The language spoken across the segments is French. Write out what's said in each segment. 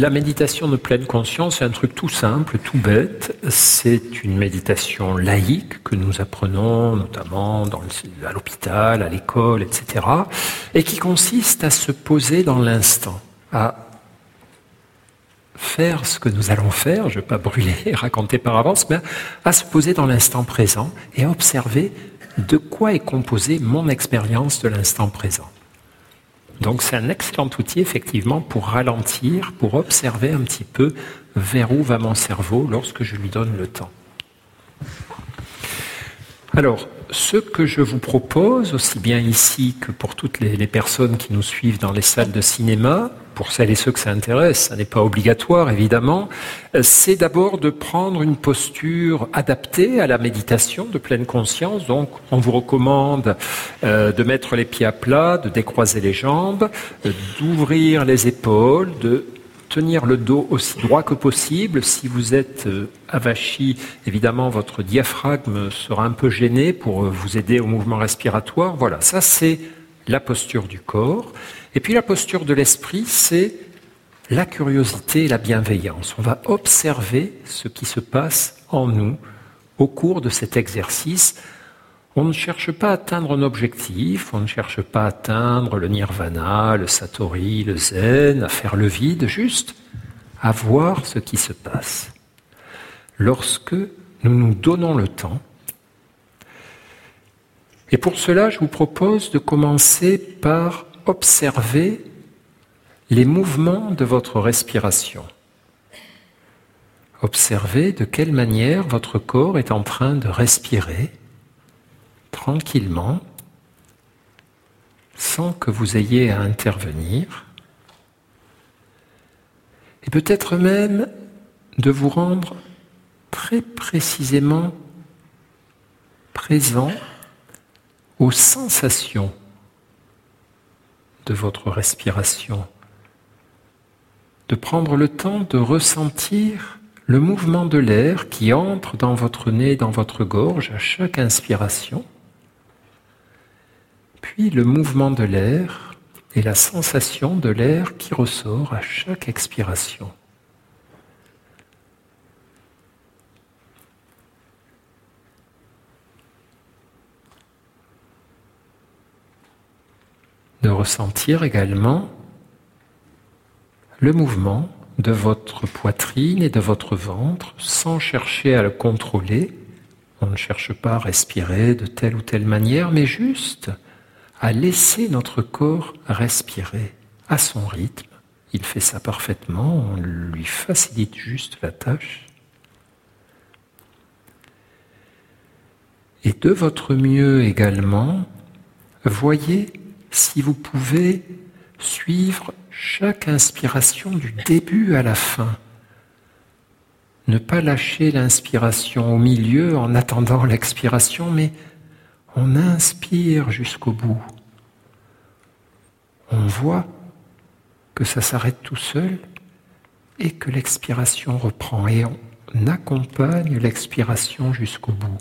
la méditation de pleine conscience, c'est un truc tout simple, tout bête. C'est une méditation laïque que nous apprenons notamment à l'hôpital, à l'école, etc. Et qui consiste à se poser dans l'instant, à faire ce que nous allons faire, je ne vais pas brûler et raconter par avance, mais à se poser dans l'instant présent et à observer de quoi est composée mon expérience de l'instant présent. Donc c'est un excellent outil effectivement pour ralentir, pour observer un petit peu vers où va mon cerveau lorsque je lui donne le temps. Alors, ce que je vous propose, aussi bien ici que pour toutes les, personnes qui nous suivent dans les salles de cinéma, pour celles et ceux que ça intéresse, ça n'est pas obligatoire évidemment, c'est d'abord de prendre une posture adaptée à la méditation de pleine conscience. Donc on vous recommande euh, de mettre les pieds à plat, de décroiser les jambes, euh, d'ouvrir les épaules, de tenir le dos aussi droit que possible. Si vous êtes euh, avachi, évidemment, votre diaphragme sera un peu gêné pour euh, vous aider au mouvement respiratoire. Voilà, ça c'est la posture du corps. Et puis la posture de l'esprit, c'est la curiosité et la bienveillance. On va observer ce qui se passe en nous au cours de cet exercice on ne cherche pas à atteindre un objectif, on ne cherche pas à atteindre le nirvana, le satori, le zen, à faire le vide, juste à voir ce qui se passe. Lorsque nous nous donnons le temps, et pour cela, je vous propose de commencer par observer les mouvements de votre respiration. Observez de quelle manière votre corps est en train de respirer tranquillement, sans que vous ayez à intervenir, et peut-être même de vous rendre très précisément présent aux sensations de votre respiration, de prendre le temps de ressentir le mouvement de l'air qui entre dans votre nez, dans votre gorge à chaque inspiration puis le mouvement de l'air et la sensation de l'air qui ressort à chaque expiration. De ressentir également le mouvement de votre poitrine et de votre ventre sans chercher à le contrôler. On ne cherche pas à respirer de telle ou telle manière, mais juste à laisser notre corps respirer à son rythme. Il fait ça parfaitement, on lui facilite juste la tâche. Et de votre mieux également, voyez si vous pouvez suivre chaque inspiration du début à la fin. Ne pas lâcher l'inspiration au milieu en attendant l'expiration, mais on inspire jusqu'au bout. On voit que ça s'arrête tout seul et que l'expiration reprend et on accompagne l'expiration jusqu'au bout.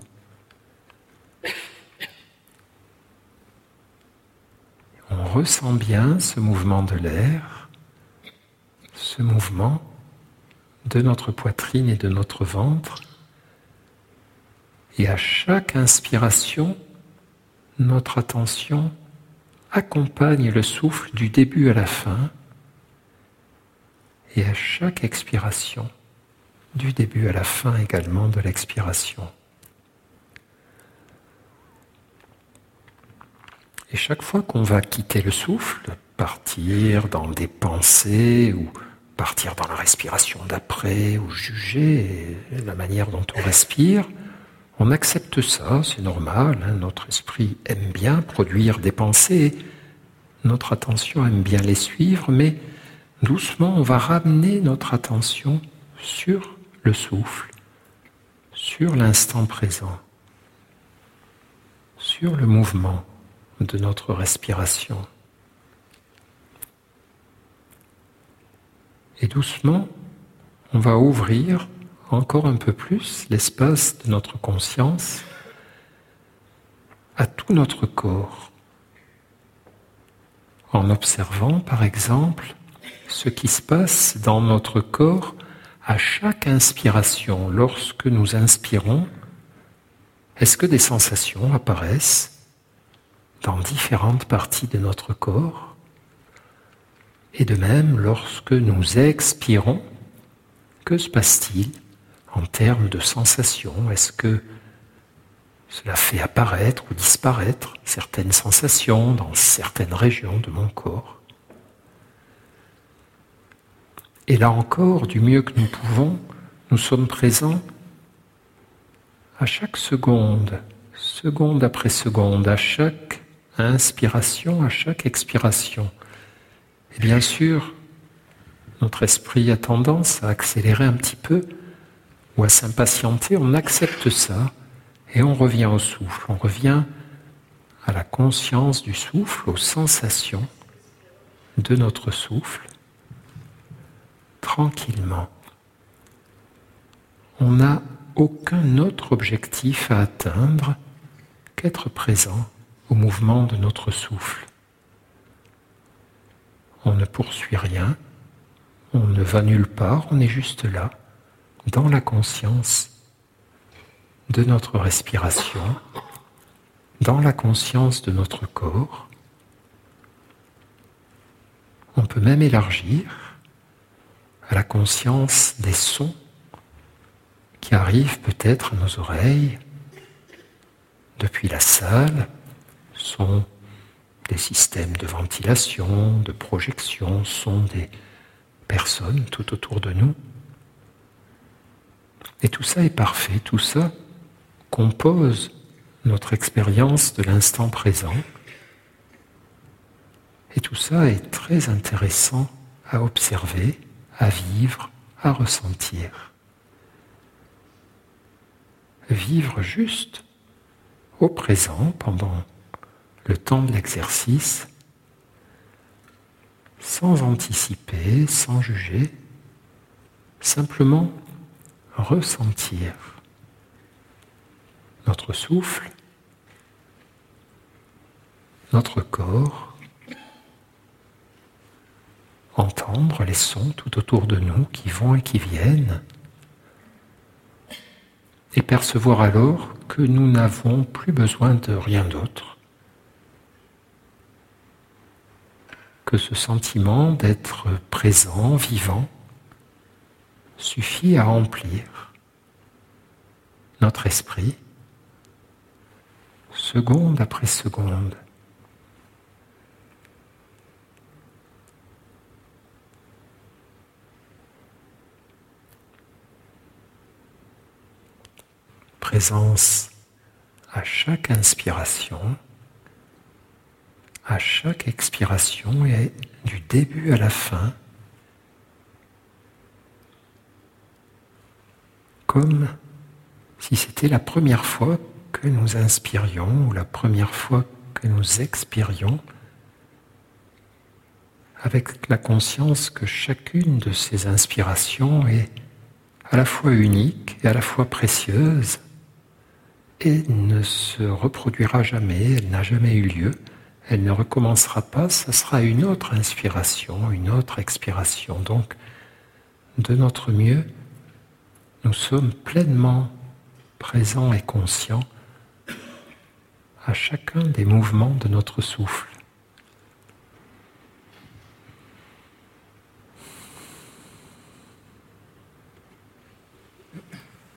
On ressent bien ce mouvement de l'air, ce mouvement de notre poitrine et de notre ventre. Et à chaque inspiration, notre attention accompagne le souffle du début à la fin et à chaque expiration, du début à la fin également de l'expiration. Et chaque fois qu'on va quitter le souffle, partir dans des pensées ou partir dans la respiration d'après ou juger la manière dont on respire, on accepte ça, c'est normal, hein, notre esprit aime bien produire des pensées, notre attention aime bien les suivre, mais doucement on va ramener notre attention sur le souffle, sur l'instant présent, sur le mouvement de notre respiration. Et doucement, on va ouvrir encore un peu plus l'espace de notre conscience à tout notre corps, en observant par exemple ce qui se passe dans notre corps à chaque inspiration. Lorsque nous inspirons, est-ce que des sensations apparaissent dans différentes parties de notre corps Et de même, lorsque nous expirons, que se passe-t-il en termes de sensations? Est-ce que cela fait apparaître ou disparaître certaines sensations dans certaines régions de mon corps? Et là encore, du mieux que nous pouvons, nous sommes présents à chaque seconde, seconde après seconde, à chaque inspiration, à chaque expiration. Et bien sûr, notre esprit a tendance à accélérer un petit peu ou à s'impatienter, on accepte ça et on revient au souffle, on revient à la conscience du souffle, aux sensations de notre souffle, tranquillement. On n'a aucun autre objectif à atteindre qu'être présent au mouvement de notre souffle. On ne poursuit rien, on ne va nulle part, on est juste là, dans la conscience de notre respiration, dans la conscience de notre corps. On peut même élargir à la conscience des sons qui arrivent peut-être à nos oreilles depuis la salle, sont des systèmes de ventilation, de projection, sont des personnes tout autour de nous. Et tout ça est parfait, tout ça compose notre expérience de l'instant présent. Et tout ça est très intéressant à observer, à vivre, à ressentir. Vivre juste au présent pendant le temps de l'exercice, sans anticiper, sans juger, simplement ressentir. Notre souffle, notre corps, entendre les sons tout autour de nous qui vont et qui viennent, et percevoir alors que nous n'avons plus besoin de rien d'autre que ce sentiment d'être présent, vivant, suffit à remplir notre esprit seconde après seconde. Présence à chaque inspiration, à chaque expiration et du début à la fin, comme si c'était la première fois que nous inspirions ou la première fois que nous expirions avec la conscience que chacune de ces inspirations est à la fois unique et à la fois précieuse et ne se reproduira jamais, elle n'a jamais eu lieu, elle ne recommencera pas, ce sera une autre inspiration, une autre expiration. Donc, de notre mieux, nous sommes pleinement présents et conscients à chacun des mouvements de notre souffle.